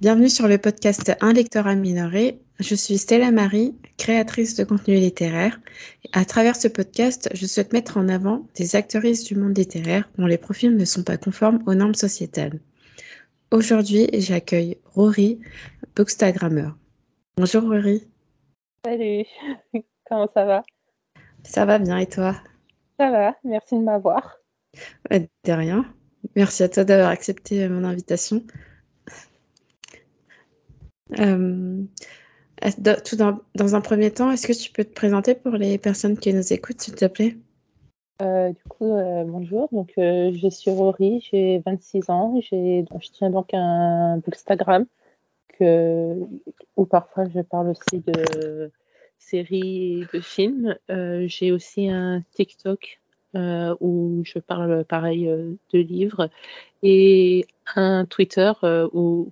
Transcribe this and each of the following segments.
Bienvenue sur le podcast Un lecteur amélioré. Je suis Stella Marie, créatrice de contenu littéraire. À travers ce podcast, je souhaite mettre en avant des actrices du monde littéraire dont les profils ne sont pas conformes aux normes sociétales. Aujourd'hui, j'accueille Rory, bookstagrammeur. Bonjour Rory. Salut, comment ça va? Ça va bien et toi? Ça va, merci de m'avoir. De rien. Merci à toi d'avoir accepté mon invitation. Euh, dans, un premier temps, est-ce que tu peux te présenter pour les personnes qui nous écoutent, s'il te plaît? Euh, Du coup, euh, bonjour. Donc, je suis Rory, j'ai 26 ans. je tiens donc un Bookstagram que, où parfois je parle aussi de séries, de films. J'ai aussi un TikTok où je parle pareil de livres et un Twitter où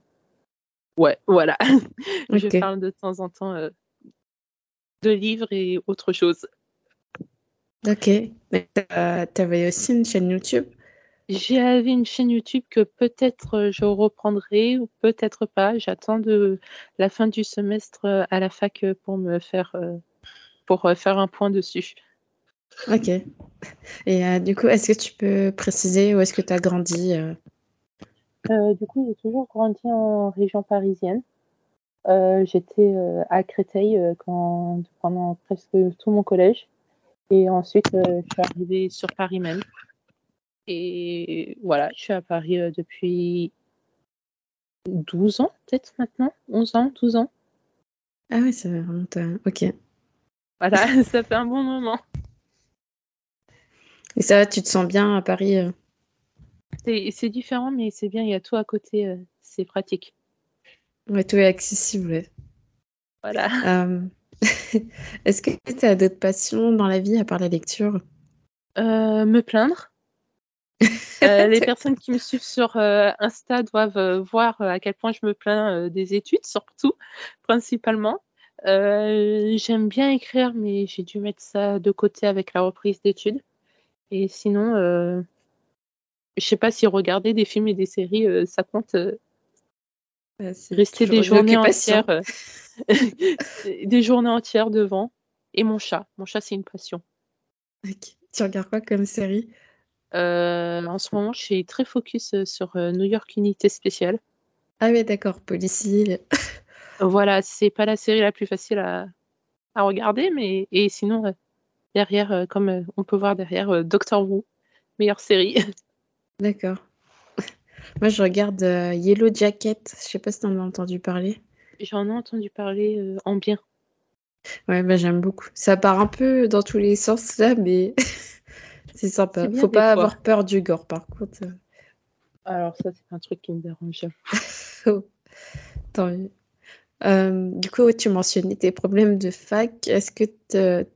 Ouais, voilà. Je parle de temps en temps euh, de livres et autre chose. Ok. Mais tu avais aussi une chaîne YouTube? J'avais une chaîne YouTube que peut-être euh, je reprendrai ou peut-être pas. J'attends de la fin du semestre euh, à la fac pour me faire pour faire un point dessus. Ok. Et du coup, est-ce que tu peux préciser où est-ce que tu as grandi euh, du coup, j'ai toujours grandi en région parisienne. Euh, j'étais euh, à Créteil quand, pendant presque tout mon collège. Et ensuite, je suis arrivée sur Paris même. Et voilà, je suis à Paris depuis 12 ans, peut-être maintenant 11 ans, 12 ans. Ah oui, ça remonte à... Ok. Voilà, ça fait un bon moment. Et ça tu te sens bien à Paris c'est différent, mais c'est bien, il y a tout à côté, euh, c'est pratique. Ouais, tout est accessible. Voilà. Euh, est-ce que tu as d'autres passions dans la vie à part la lecture? Euh, Me plaindre. les personnes qui me suivent sur Insta doivent voir à quel point je me plains des études, surtout, principalement. J'aime bien écrire, mais j'ai dû mettre ça de côté avec la reprise d'études. Et sinon, je sais pas si regarder des films et des séries, euh, ça compte. Euh, rester des journées entières, euh, des journées entières devant. Et mon chat. Mon chat, c'est une passion. Tu regardes quoi comme série? En ce moment, je suis très focus sur New York Unité Spéciale. Ah oui, d'accord, policier. voilà, c'est pas la série la plus facile à, à regarder, mais et sinon derrière, comme on peut voir derrière, Doctor Who, meilleure série. D'accord. Moi, je regarde euh, Yellow Jacket. Je sais pas si tu en as entendu parler. J'en ai entendu parler euh, en bien. Ouais, bah, j'aime beaucoup. Ça part un peu dans tous les sens là, mais c'est sympa. Faut pas avoir peur du gore, par contre. Alors ça, c'est un truc qui me dérange. oh, tant mieux. Euh, du coup, tu mentionnais tes problèmes de fac. Est-ce que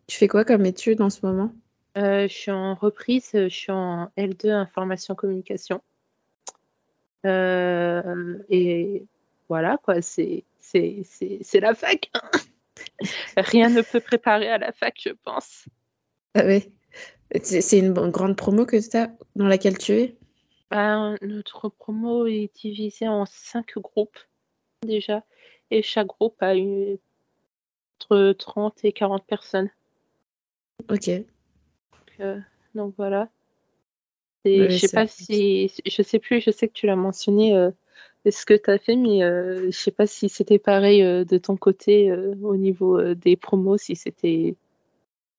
tu fais quoi comme étude en ce moment? Euh, je suis en reprise, je suis en L2 information communication. Euh, et voilà, quoi, c'est, c'est, c'est, la fac. Rien ne peut préparer à la fac, je pense. Ah oui. C'est une grande promo que tu as dans laquelle tu es? Ben, Notre promo est divisée en cinq groupes déjà. Et chaque groupe a une... entre 30 et 40 personnes. Ok. Euh, donc voilà. je sais pas si, je sais plus, je sais que tu l'as mentionné euh, ce que tu as fait, mais euh, je sais pas si c'était pareil de ton côté au niveau des promos, si c'était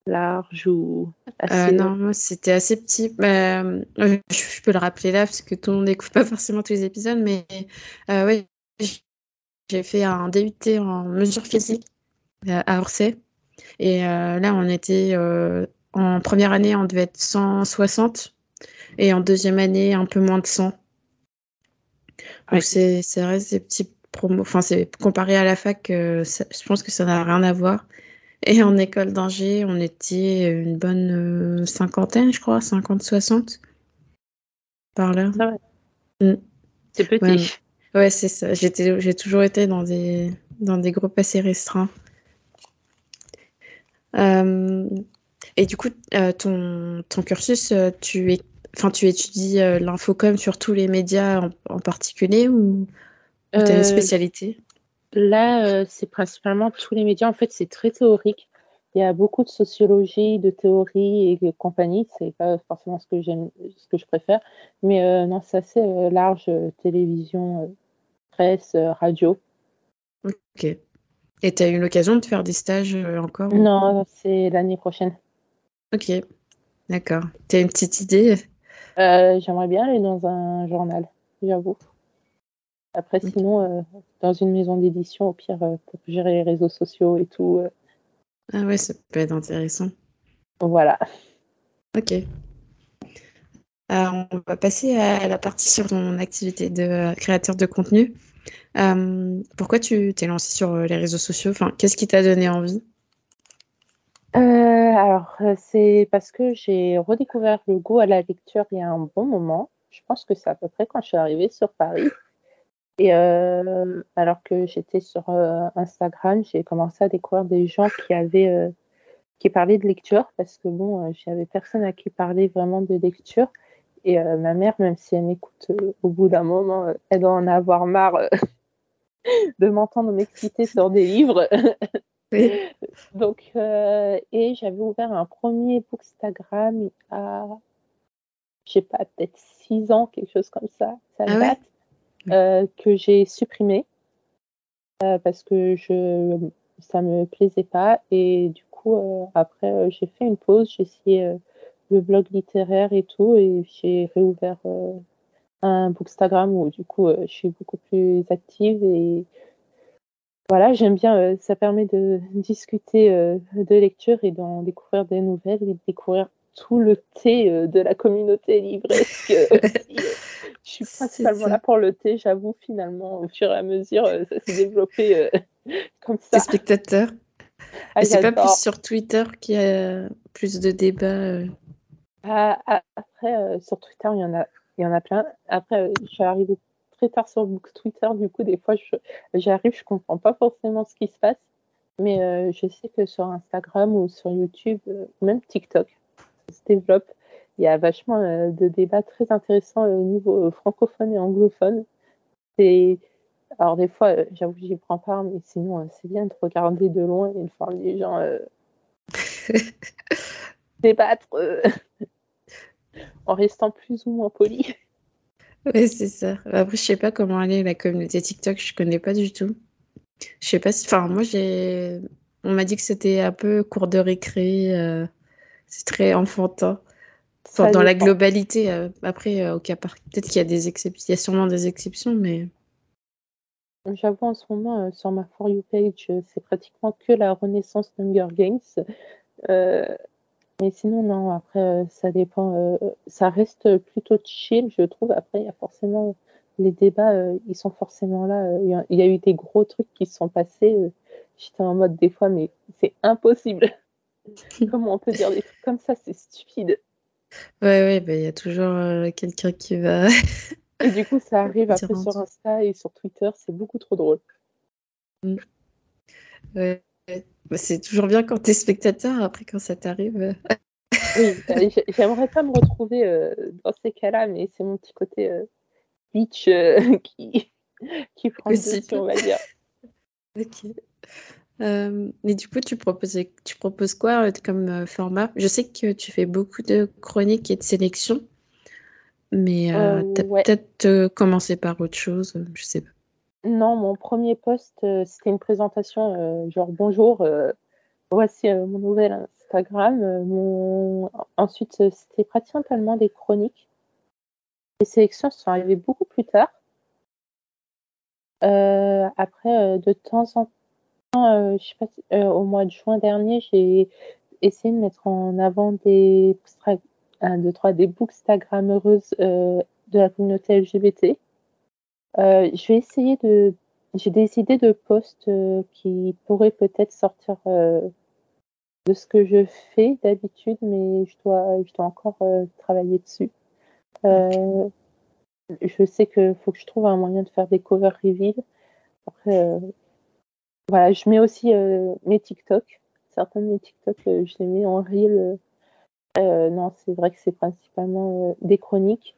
large ou assez. non, moi c'était assez petit. Bah, je, peux le rappeler là parce que tout le monde n'écoute pas forcément tous les épisodes, mais ouais, j'ai fait un DUT en mesure physique à Orsay. Et là, on était en première année, on devait être 160 et en deuxième année, un peu moins de 100. Donc c'est reste des petits promos. Enfin, c'est comparé à la fac, euh, je pense que ça n'a rien à voir. Et en école d'ingé, on était une bonne euh, cinquantaine, je crois, 50-60 par là. Mm. C'est petit. Ouais, c'est ça. J'ai toujours été dans des, dans des groupes assez restreints. Euh, et du coup, euh, ton, ton cursus, euh, tu, es, enfin, tu étudies euh, l'infocom sur tous les médias en, particulier ou, Tu as une spécialité? Là, c'est principalement tous les médias. En fait, c'est très théorique. Il y a beaucoup de sociologie, de théorie et compagnie. C'est pas forcément ce que j'aime, ce que je préfère. Mais non, c'est assez large. télévision, presse, radio. Ok. Et tu as eu l'occasion de faire des stages encore Non, c'est l'année prochaine. Ok. D'accord. Tu as une petite idée? J'aimerais bien aller dans un journal, j'avoue. Après, sinon, euh, dans une maison d'édition, au pire, euh, pour gérer les réseaux sociaux et tout. Euh. Ah ouais, ça peut être intéressant. Voilà. Ok. on va passer à la partie sur ton activité de créateur de contenu. pourquoi tu t'es lancé sur les réseaux sociaux? Enfin, Qu'est-ce qui t'a donné envie? Alors, c'est parce que j'ai redécouvert le goût à la lecture il y a un bon moment. Je pense que c'est à peu près quand je suis arrivée sur Paris. Et euh, alors que j'étais sur euh, Instagram, j'ai commencé à découvrir des gens qui avaient euh, qui parlaient de lecture parce que bon, j'avais personne à qui parler vraiment de lecture. Et ma mère, même si elle m'écoute au bout d'un moment, elle doit en avoir marre de m'entendre m'exciter sur des livres. Donc, et j'avais ouvert un premier bookstagram à, je sais pas, peut-être six ans, quelque chose comme ça. Ça ah date. Euh, que j'ai supprimé euh, parce que je ça me plaisait pas et du coup euh, après j'ai fait une pause j'ai essayé le blog littéraire et tout et j'ai réouvert un bookstagram où du coup je suis beaucoup plus active et voilà, j'aime bien, ça permet de discuter de lecture et d'en découvrir des nouvelles et de découvrir tout le thé de la communauté livresque je suis principalement là pour le thé, j'avoue, finalement, au fur et à mesure, euh, ça s'est développé euh, comme ça. Les spectateurs. Ah, c'est pas plus sur Twitter qu'il y a plus de débats euh? ah, ah, Après, sur Twitter, il y en a, il y en a plein. Après, je suis arrivée très tard sur Twitter, du coup, des fois, j'arrive, je, je comprends pas forcément ce qui se passe. Mais je sais que sur Instagram ou sur YouTube, même TikTok, ça se développe il y a vachement euh, de débats très intéressants au niveau euh, francophone et anglophone. Et alors des fois, euh, j'avoue que j'y prends part, mais sinon c'est bien de regarder de loin et de voir les gens débattre en restant plus ou moins poli. Oui, c'est ça. Après, je sais pas comment aller la communauté TikTok, je connais pas du tout. Je sais pas si. Enfin, moi, j'ai. On m'a dit que c'était un peu cours de récré. C'est très enfantin dans la globalité, euh, après, euh, au cas par peut-être qu'il y a des exceptions, il y a sûrement des exceptions, mais. J'avoue, en ce moment, euh, sur ma For You page, c'est pratiquement que la renaissance d'Hunger Games. Mais sinon, non, après, ça dépend. ça reste plutôt chill, je trouve. Après, il y a forcément. Les débats, ils sont forcément là. Il y, a eu des gros trucs qui se sont passés. J'étais en mode des fois, mais c'est impossible. Comment on peut dire des trucs comme ça? C'est stupide. Ouais, ouais, bah, il y a toujours euh, quelqu'un qui va. et du coup, ça arrive après sur Insta et sur Twitter, c'est beaucoup trop drôle. Mm. Ouais, c'est toujours bien quand tu es spectateur, après quand ça t'arrive. Euh. oui, bah, j'aimerais pas me retrouver euh, dans ces cas-là, mais c'est mon petit côté bitch qui, qui prend le dessus, on va dire. ok. Euh, et du coup, tu, tu proposes quoi euh, comme euh, format? Je sais que tu fais beaucoup de chroniques et de sélections, mais tu as peut-être commencé par autre chose, je sais pas. Non, mon premier post, c'était une présentation genre bonjour, voici mon nouvel Instagram. Ensuite, c'était principalement des chroniques. Les sélections sont arrivées beaucoup plus tard. après, de temps en temps, euh, je sais pas euh, au mois de juin dernier, j'ai essayé de mettre en avant des, un, deux, trois, des bookstagrammeuses euh, de la communauté LGBT. Je vais essayer de. J'ai des idées de posts qui pourraient peut-être sortir de ce que je fais d'habitude, mais je dois, je dois encore travailler dessus. je sais qu'il faut que je trouve un moyen de faire des cover reveals. Après, voilà, je mets aussi euh, mes TikTok. Certains de mes TikTok, euh, je les mets en reel. Euh, non, c'est vrai que c'est principalement des chroniques.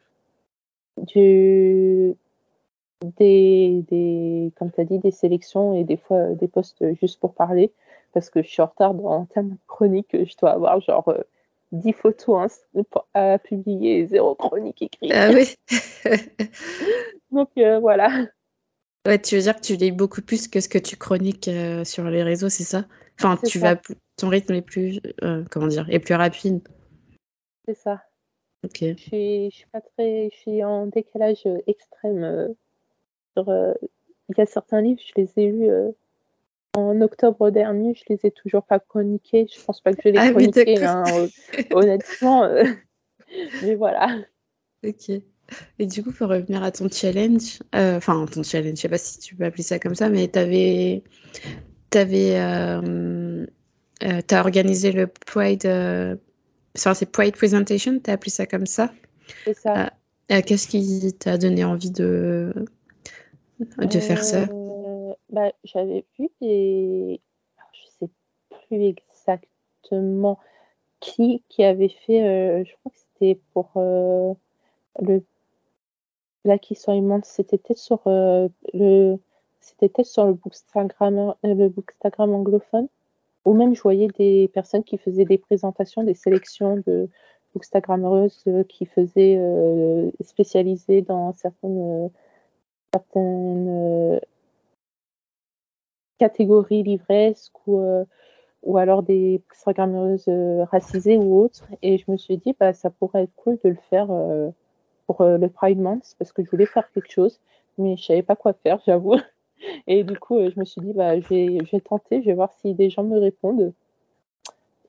Du... des, des comme tu as dit, des sélections et des fois des posts juste pour parler, parce que je suis en retard dans tellement de chroniques que je dois avoir genre 10 photos à publier et zéro chronique écrite. Ah oui. Donc voilà. Ouais, tu veux dire que tu lis beaucoup plus que ce que tu chroniques sur les réseaux, c'est ça? Enfin, tu vas ton rythme est plus comment dire, est plus rapide. C'est ça. Ok. Je suis, je suis pas très, je suis en décalage euh, extrême. Euh, sur, euh, il y a certains livres, je les ai lus en octobre dernier, je les ai toujours pas chroniqués. Je pense pas que je les ai ah chroniqués, hein, honnêtement. mais voilà. Ok. Et du coup, pour revenir à ton challenge, enfin ton challenge, je sais pas si tu peux appeler ça comme ça, mais tu avais, avais, as organisé le Pride c'est Pride Presentation, tu as appelé ça comme ça? C'est ça. Euh, euh, qu'est-ce qui t'a donné envie de, de faire ça euh, bah, J'avais vu des. je sais plus exactement qui, qui avait fait. je crois que c'était pour le Black History C'était peut-être sur le. C'était peut-être sur le bookstagram, le bookstagram anglophone ou même je voyais des personnes qui faisaient des présentations, des sélections de bookstagrammeuses euh, qui faisaient euh, spécialisées dans certaines, certaines euh, catégories livresques ou, ou alors des bookstagrammeuses racisées ou autres. Et je me suis dit, bah, ça pourrait être cool de le faire pour le Pride Month parce que je voulais faire quelque chose, mais je savais pas quoi faire, j'avoue. Et du coup, euh, je me suis dit, bah, je, vais, je vais tenter, je vais voir si des gens me répondent.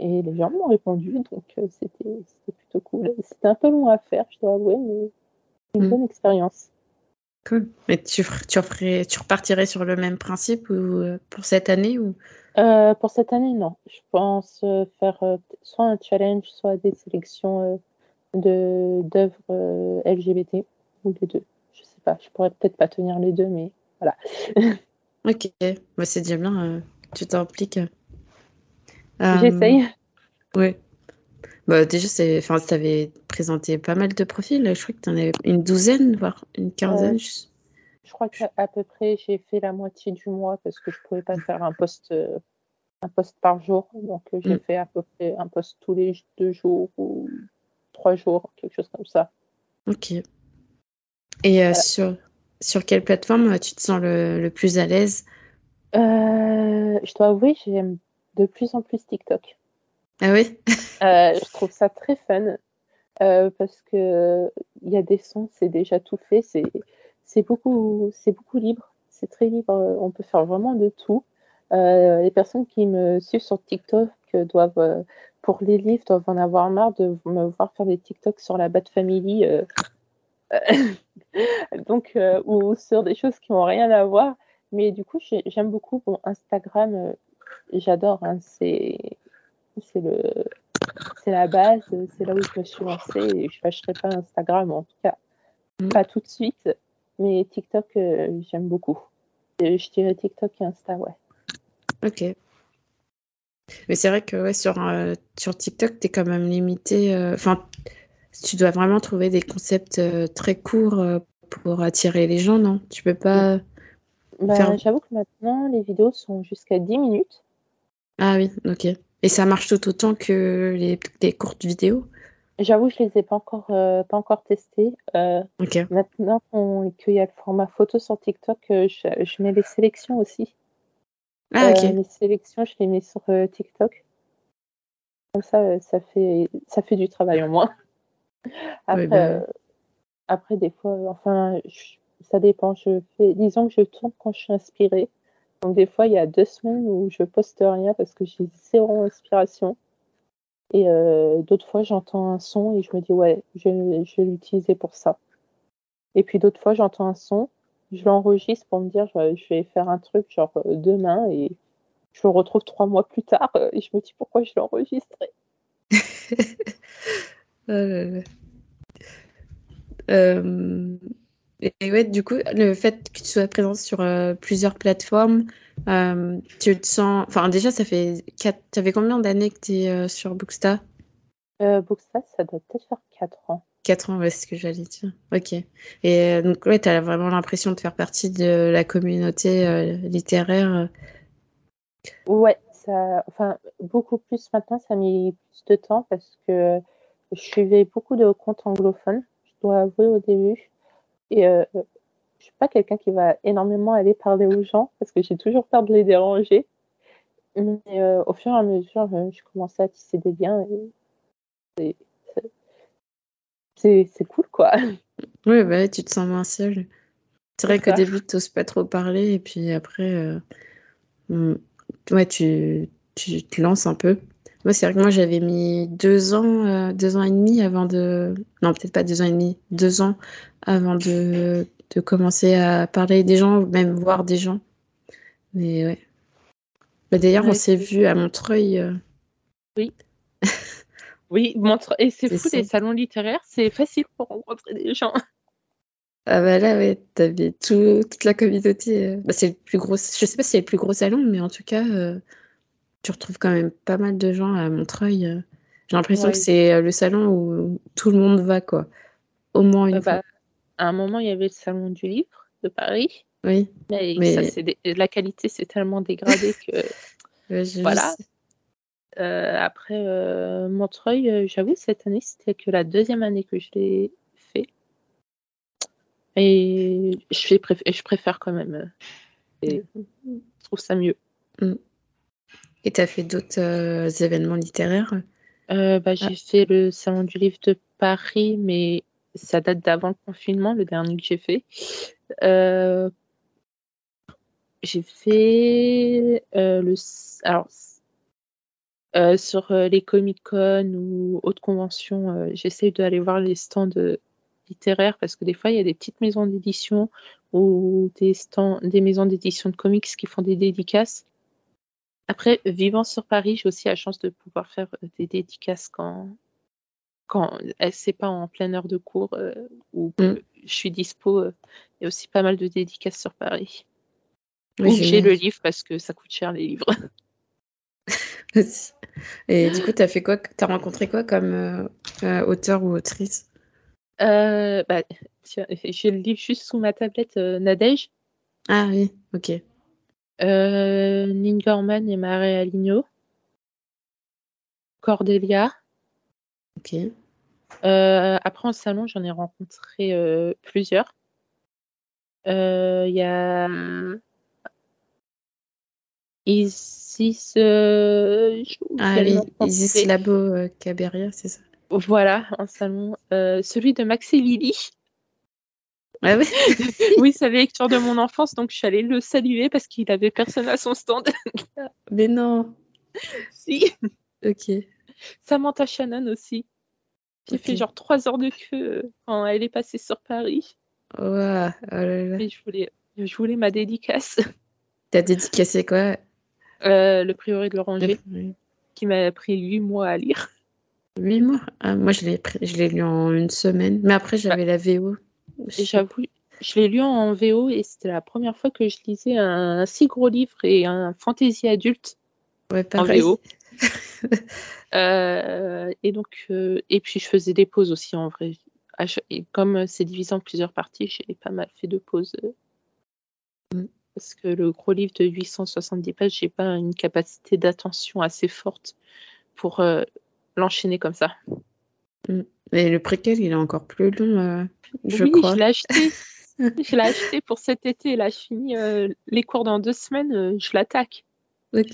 Et les gens m'ont répondu, donc euh, c'était plutôt cool. C'était un peu long à faire, je dois avouer, mais une mm. bonne expérience. Cool. Mais tu, tu, referais, tu repartirais sur le même principe ou, euh, pour cette année ou? Pour cette année, non. Je pense faire soit un challenge, soit des sélections d'œuvres LGBT ou les deux. Je sais pas, je pourrais peut-être pas tenir les deux, mais voilà. ok, bah, c'est déjà bien, euh, tu t'impliques. Euh, J'essaye. Oui. Bah, déjà, tu avais présenté pas mal de profils. Je crois que tu en avais une douzaine, voire une quinzaine. je... crois qu'à peu près, j'ai fait la moitié du mois parce que je ne pouvais pas faire un poste, euh, un poste par jour. Donc, j'ai mm. fait à peu près un poste tous les deux jours ou trois jours, quelque chose comme ça. Ok. Et sur, sur quelle plateforme tu te sens le, plus à l'aise? Euh, Je dois avouer, j'aime de plus en plus TikTok. Ah oui euh, Je trouve ça très fun euh, parce que il y a des sons, c'est déjà tout fait, c'est beaucoup, beaucoup libre, c'est très libre, on peut faire vraiment de tout. les personnes qui me suivent sur TikTok doivent, pour les livres, doivent en avoir marre de me voir faire des TikToks sur la Bad Family donc, euh, ou sur des choses qui n'ont rien à voir. Mais du coup, j'aime beaucoup Instagram. Euh, j'adore. Hein, c'est c'est le c'est la base. C'est là où je me suis lancée. Et je ne lâcherai pas Instagram, en tout cas mm. pas tout de suite. Mais TikTok, euh, j'aime beaucoup. je dirais TikTok et Insta, ouais. Ok. Mais c'est vrai que ouais, sur, sur TikTok, tu es quand même limité. Enfin, tu dois vraiment trouver des concepts euh, très courts euh, pour attirer les gens, non? Tu peux pas. Bah, J'avoue que maintenant, les vidéos sont jusqu'à 10 minutes. Ah oui, ok. Et ça marche tout autant que les, courtes vidéos J'avoue, je les ai pas encore, euh, pas encore testées. Ok. Maintenant qu'il y a le format photo sur TikTok, je, mets les sélections aussi. Ah, ok. les sélections, je les mets sur TikTok. Comme ça, ça fait, ça fait du travail en moins. Après, bah euh, après, des fois, enfin, ça dépend. Je fais, disons que je tourne quand je suis inspirée. Donc, des fois, il y a deux semaines où je poste rien parce que j'ai zéro inspiration. Et euh, d'autres fois, j'entends un son et je me dis, ouais, je, vais l'utiliser pour ça. Et puis d'autres fois, j'entends un son, je l'enregistre pour me dire, je, vais faire un truc genre euh, demain et je le retrouve trois mois plus tard et je me dis pourquoi je l'ai enregistré? Euh, et ouais, du coup, le fait que tu sois présente sur euh, plusieurs plateformes, euh, tu te sens. Enfin, déjà, ça fait. Quatre... Ça fait combien d'années que tu es sur Booksta? Booksta, ça doit peut-être faire 4 ans. 4 ans, ouais, c'est ce que j'allais dire. Ok. Et euh, donc, ouais, tu as vraiment l'impression de faire partie de la communauté euh, littéraire. Ouais, ça, enfin, beaucoup plus maintenant, ça a mis plus de temps parce que je suivais beaucoup de comptes anglophones, je dois avouer au début. Et euh, je suis pas quelqu'un qui va énormément aller parler aux gens parce que j'ai toujours peur de les déranger. Mais euh, au fur et à mesure, je commençais à tisser des liens et c'est cool, quoi. Oui, bah, tu te sens moins seul. C'est vrai qu'au début, tu n'oses pas trop parler, et puis après, euh, ouais, tu, tu te lances un peu. Moi, c'est vrai que moi, j'avais mis deux ans, euh, deux ans et demi avant de. Non, peut-être pas deux ans et demi, deux ans avant de, de commencer à parler des gens, même voir des gens. Mais ouais. Bah, D'ailleurs, on s'est vu à Montreuil. Euh. Oui. Oui, montre. Et c'est fou, les salons littéraires, c'est facile pour rencontrer des gens. Ah bah là, ouais, t'avais tout, toute la communauté. Euh, bah, c'est le plus gros. Je sais pas si c'est le plus gros salon, mais en tout cas, euh, tu retrouves quand même pas mal de gens à Montreuil. Euh. J'ai l'impression que c'est le salon où tout le monde va, quoi. Au moins une fois. Bah, à un moment, il y avait le salon du livre de Paris. Oui. Mais, Ça, la qualité s'est tellement dégradée que. voilà. Euh, après euh, Montreuil, euh, j'avoue, cette année, c'était que la deuxième année que je l'ai fait. Et je, je préfère quand même. Et je trouve ça mieux. Mm. Et tu as fait d'autres événements littéraires? Bah, J'ai ah. fait le Salon du Livre de Paris, mais ça date d'avant le confinement, le dernier que j'ai fait. j'ai fait le. Alors, euh, sur euh, les Comic-Con ou autres conventions, euh, j'essaie d'aller voir les stands littéraires parce que des fois, il y a des petites maisons d'édition ou des, stands, des maisons d'édition de comics qui font des dédicaces. Après, vivant sur Paris, j'ai aussi la chance de pouvoir faire des dédicaces quand, quand c'est pas en pleine heure de cours ou mm. je suis dispo. Il y a aussi pas mal de dédicaces sur Paris. j'ai le livre parce que ça coûte cher les livres. Et du coup, tu as fait quoi Tu as rencontré quoi comme euh, euh, auteur ou autrice? Euh, bah, J'ai le livre juste sous ma tablette Nadège. Ah oui, ok. Euh, Gorman et Marie Aligno. Cordelia. Ok. après, en salon, j'en ai rencontré plusieurs. Il y a Isis, euh, ah oui, Isis Labo euh, Caberia, c'est ça Voilà, un salon. Euh, celui de Max et Lily. Ah oui Oui, c'est la lecture de mon enfance, donc je suis allée le saluer parce qu'il avait personne à son stand. Mais non Si Ok. Samantha Shannon aussi. J'ai fait genre trois heures de queue quand elle est passée sur Paris. Ouais, oh Et je voulais, je voulais ma dédicace. T'as dédicacé quoi? Euh, le priori de l'Oranger, qui m'a pris huit mois à lire. Huit mois? Ah, Moi, je l'ai, je l'ai lu en une semaine. Mais après, j'avais la VO. J'avoue, je l'ai lu en VO et c'était la première fois que je lisais un, si gros livre et un fantasy adulte ouais, en VO. Euh, et donc, euh, et puis je faisais des pauses aussi en vrai. Et comme c'est divisé en plusieurs parties, j'ai pas mal fait de pauses. Mm parce que le gros livre de 870 pages, j'ai pas une capacité d'attention assez forte pour euh, l'enchaîner comme ça. Mm. Mais le préquel, il est encore plus long, euh, je oui, crois. je l'ai acheté. je l'ai acheté pour cet été. Là, je finis euh, les cours dans deux semaines, je l'attaque. Ok.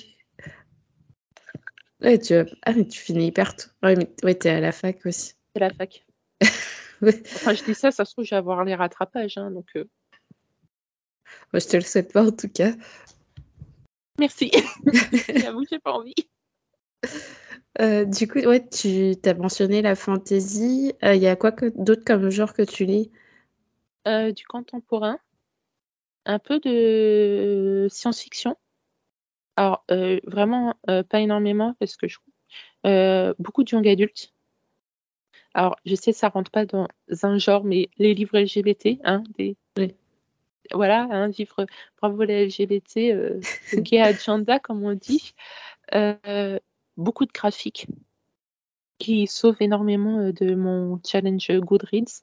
Ouais, tu, ah, mais tu finis hyper tôt. Ouais, mais ouais, t'es à la fac aussi. C'est la fac. enfin, je dis ça, ça se trouve, je vais avoir les rattrapages. Hein, donc, moi, je te le souhaite pas en tout cas. Merci. J'avoue, j'ai pas envie. Euh, du coup, ouais, tu as mentionné la fantasy. Il euh, y a quoi d'autre comme genre que tu lis? Euh, Du contemporain, un peu de science-fiction. Alors, vraiment, pas énormément parce que je beaucoup de young adultes. Alors, je sais, ça rentre pas dans un genre, mais les livres LGBT, hein, des, voilà, un vivre bravo les LGBT, gay agenda comme on dit, euh, beaucoup de graphiques. qui sauve énormément de mon challenge Goodreads.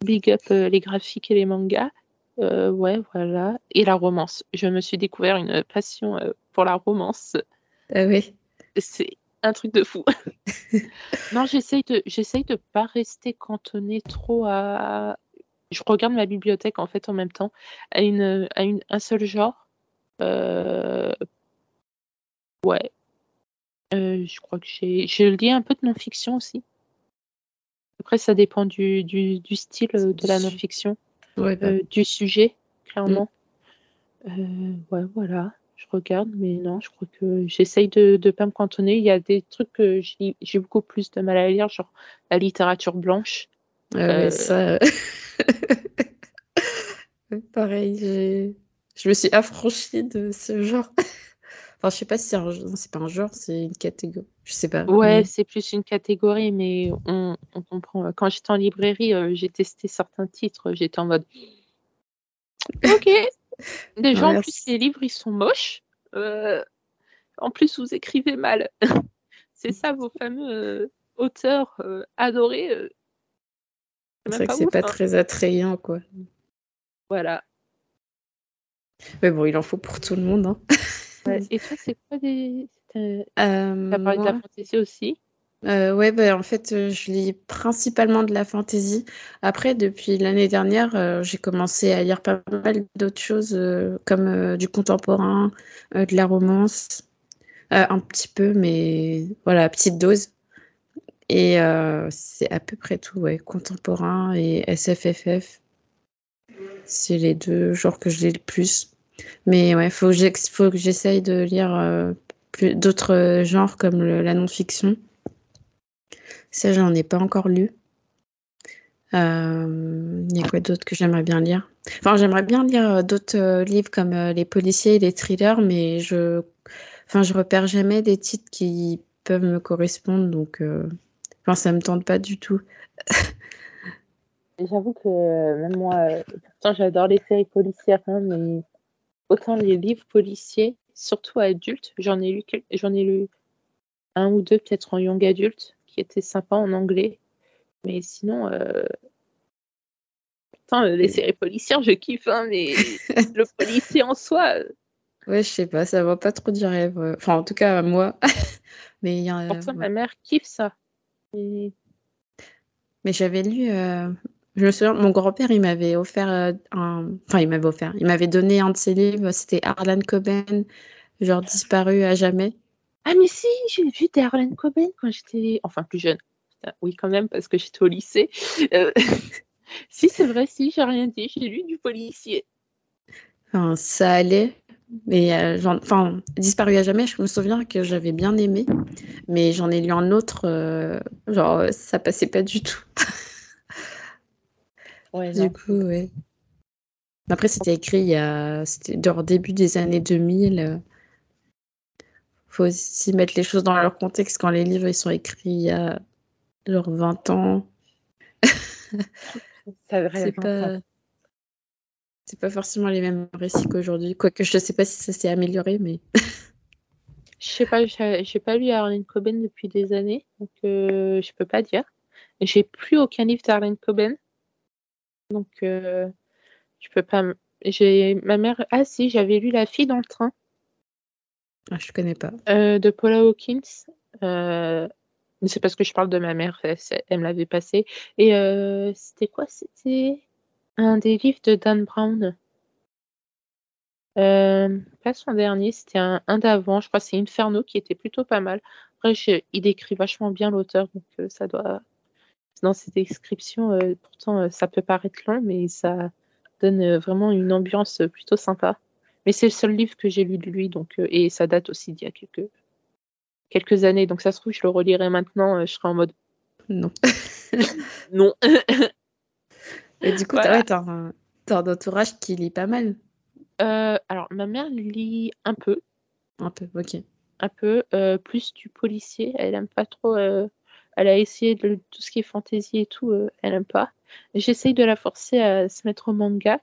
Big up les graphiques et les mangas. ouais, voilà. Et la romance. Je me suis découvert une passion pour la romance. Ah oui. C'est un truc de fou. non, j'essaye de, j'essaye de pas rester cantonnée trop à. Je regarde ma bibliothèque en fait en même temps à une, à une, un seul genre. Euh, ouais. Euh, je crois que j'ai, j'ai lié un peu de non-fiction aussi. Après, ça dépend du, du, du style de la non-fiction, ouais, bah. euh, du sujet, clairement. Mm. ouais, voilà je regarde, mais non, je crois que j'essaye de ne pas me cantonner. Il y a des trucs que j'ai beaucoup plus de mal à lire, genre la littérature blanche. Euh... ça. Pareil, je me suis affranchie de ce genre. enfin, je sais pas si c'est un... c'est pas un genre, c'est une catégorie. Je sais pas. Ouais, c'est plus une catégorie, mais on, on comprend. Quand j'étais en librairie, euh, j'ai testé certains titres. J'étais en mode. Ok, Déjà, en plus, les livres, ils sont moches. Euh, en plus, vous écrivez mal. c'est ça, vos fameux euh, auteurs adorés. c'est vrai que c'est pas hein. très attrayant, quoi. Voilà. Mais bon, il en faut pour tout le monde. Hein. Et toi, c'est quoi des. T'as parlé de la fantaisie aussi euh, ouais, bah, en fait, euh, je lis principalement de la fantasy. Après, depuis l'année dernière, euh, j'ai commencé à lire pas mal d'autres choses comme du contemporain, de la romance, un petit peu, mais voilà, petite dose. Et c'est à peu près tout, ouais, contemporain et SFFF. C'est les deux genres que je lis le plus. Mais ouais, faut faut que j'essaye de lire d'autres genres comme la non-fiction. Ça, j'en ai pas encore lu. Euh, il y a quoi d'autre que j'aimerais bien lire? Enfin, j'aimerais bien lire euh, d'autres euh, livres comme les policiers et les thrillers, mais je, enfin, je repère jamais des titres qui peuvent me correspondre, donc, enfin, ça me tente pas du tout. J'avoue que même moi, pourtant, j'adore les séries policières, hein, mais autant les livres policiers, surtout adultes, j'en ai lu, j'en ai lu un ou deux peut-être en young adulte qui était sympa en anglais. Mais sinon, euh... les séries policières, je kiffe, hein, mais le policier en soi. Euh, ouais, je sais pas, ça va pas trop du rêve. Enfin, en tout cas, moi. mais il y a, Pourtant, ma mère kiffe ça. Mais j'avais lu. Euh, je me souviens, mon grand-père, il m'avait offert euh, un. Enfin, il m'avait offert. Il m'avait donné un de ses livres. C'était Arlan Coben, genre disparu à jamais. Ah, mais si, j'ai vu Darlene Coben quand j'étais. Enfin, plus jeune. Oui, quand même, parce que j'étais au lycée. Euh, si, c'est vrai, si, j'ai rien dit. J'ai lu du policier. Enfin, ça allait. Mais euh, enfin, disparu à jamais, je me souviens que j'avais bien aimé, mais j'en ai lu un autre, euh, genre ça passait pas du tout. ouais, du coup, ouais. Après, c'était écrit il y a, c'était début des années 2000 faut aussi mettre les choses dans leur contexte quand les livres ils sont écrits il y a genre 20 ans. c'est pas c'est pas forcément les mêmes récits qu'aujourd'hui. Quoique je sais pas si ça s'est amélioré, mais. je sais pas, j'ai pas lu Arlene Coben depuis des années, donc euh, je peux pas dire. J'ai plus aucun livre d'Arlene Coben, donc euh, je peux pas. J'ai ma mère. Ah si, j'avais lu La fille dans le train. Ah, je connais pas. Euh, de Paula Hawkins. Euh, c'est parce que je parle de ma mère, elle, me l'avait passé. Et c'était quoi? C'était un des livres de Dan Brown. pas son dernier, c'était un, d'avant. Je crois que c'est Inferno qui était plutôt pas mal. Après, il décrit vachement bien l'auteur, donc ça doit. Dans ses descriptions, pourtant, ça peut paraître long, mais ça donne vraiment une ambiance plutôt sympa. Mais c'est le seul livre que j'ai lu de lui, donc euh, et ça date aussi d'il y a quelques quelques années. Donc ça se trouve, je le relirai maintenant, euh, je serai en mode non. non. et du coup, voilà. t'as un, un, entourage qui lit pas mal. Euh, alors, ma mère lit un peu. Un peu, ok. Un peu. plus du policier. Elle aime pas trop. Elle a essayé de tout ce qui est fantasy et tout. elle aime pas. J'essaye de la forcer à se mettre au manga.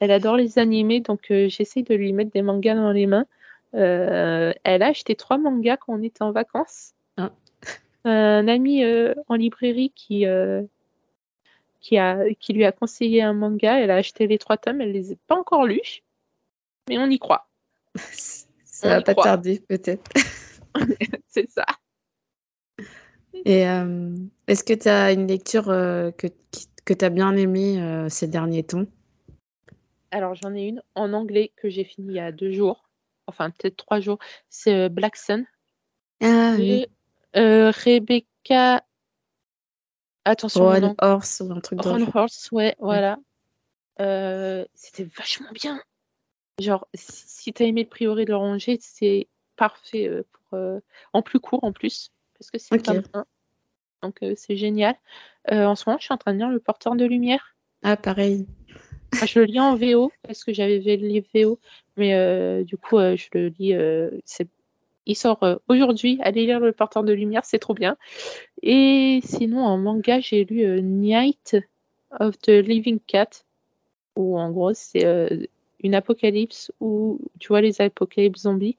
Elle adore les animés, donc euh, j'essaie de lui mettre des mangas dans les mains. Euh, elle a acheté trois mangas quand on était en vacances. Ah. un ami en librairie qui, qui, a, qui lui a conseillé un manga. Elle a acheté les trois tomes. Elle les a pas encore lus, mais on y croit. Ça va pas tarder, peut-être. C'est ça. Et euh, est-ce que tu as une lecture euh, que, que tu as bien aimée euh, ces derniers temps? Alors, j'en ai une en anglais que j'ai fini il y a deux jours, enfin peut-être trois jours. C'est Black Sun. Ah oui. Rebecca. Attention. Ron Horse ou un truc de Ron Horse, ouais, voilà. C'était vachement bien. Genre, si tu as aimé le priori de l'oranger, c'est parfait pour, en plus court en plus parce que c'est okay. Donc euh, c'est génial. Euh, en ce moment, je suis en train de lire Le Porteur de Lumière. Ah, pareil. je le lis en VO parce que j'avais vu le VO, mais euh, du coup, je le lis. il sort aujourd'hui. Allez lire Le Porteur de Lumière, c'est trop bien. Et sinon, en manga, j'ai lu Night of the Living Cat, où en gros, c'est une apocalypse où tu vois les apocalypses zombies.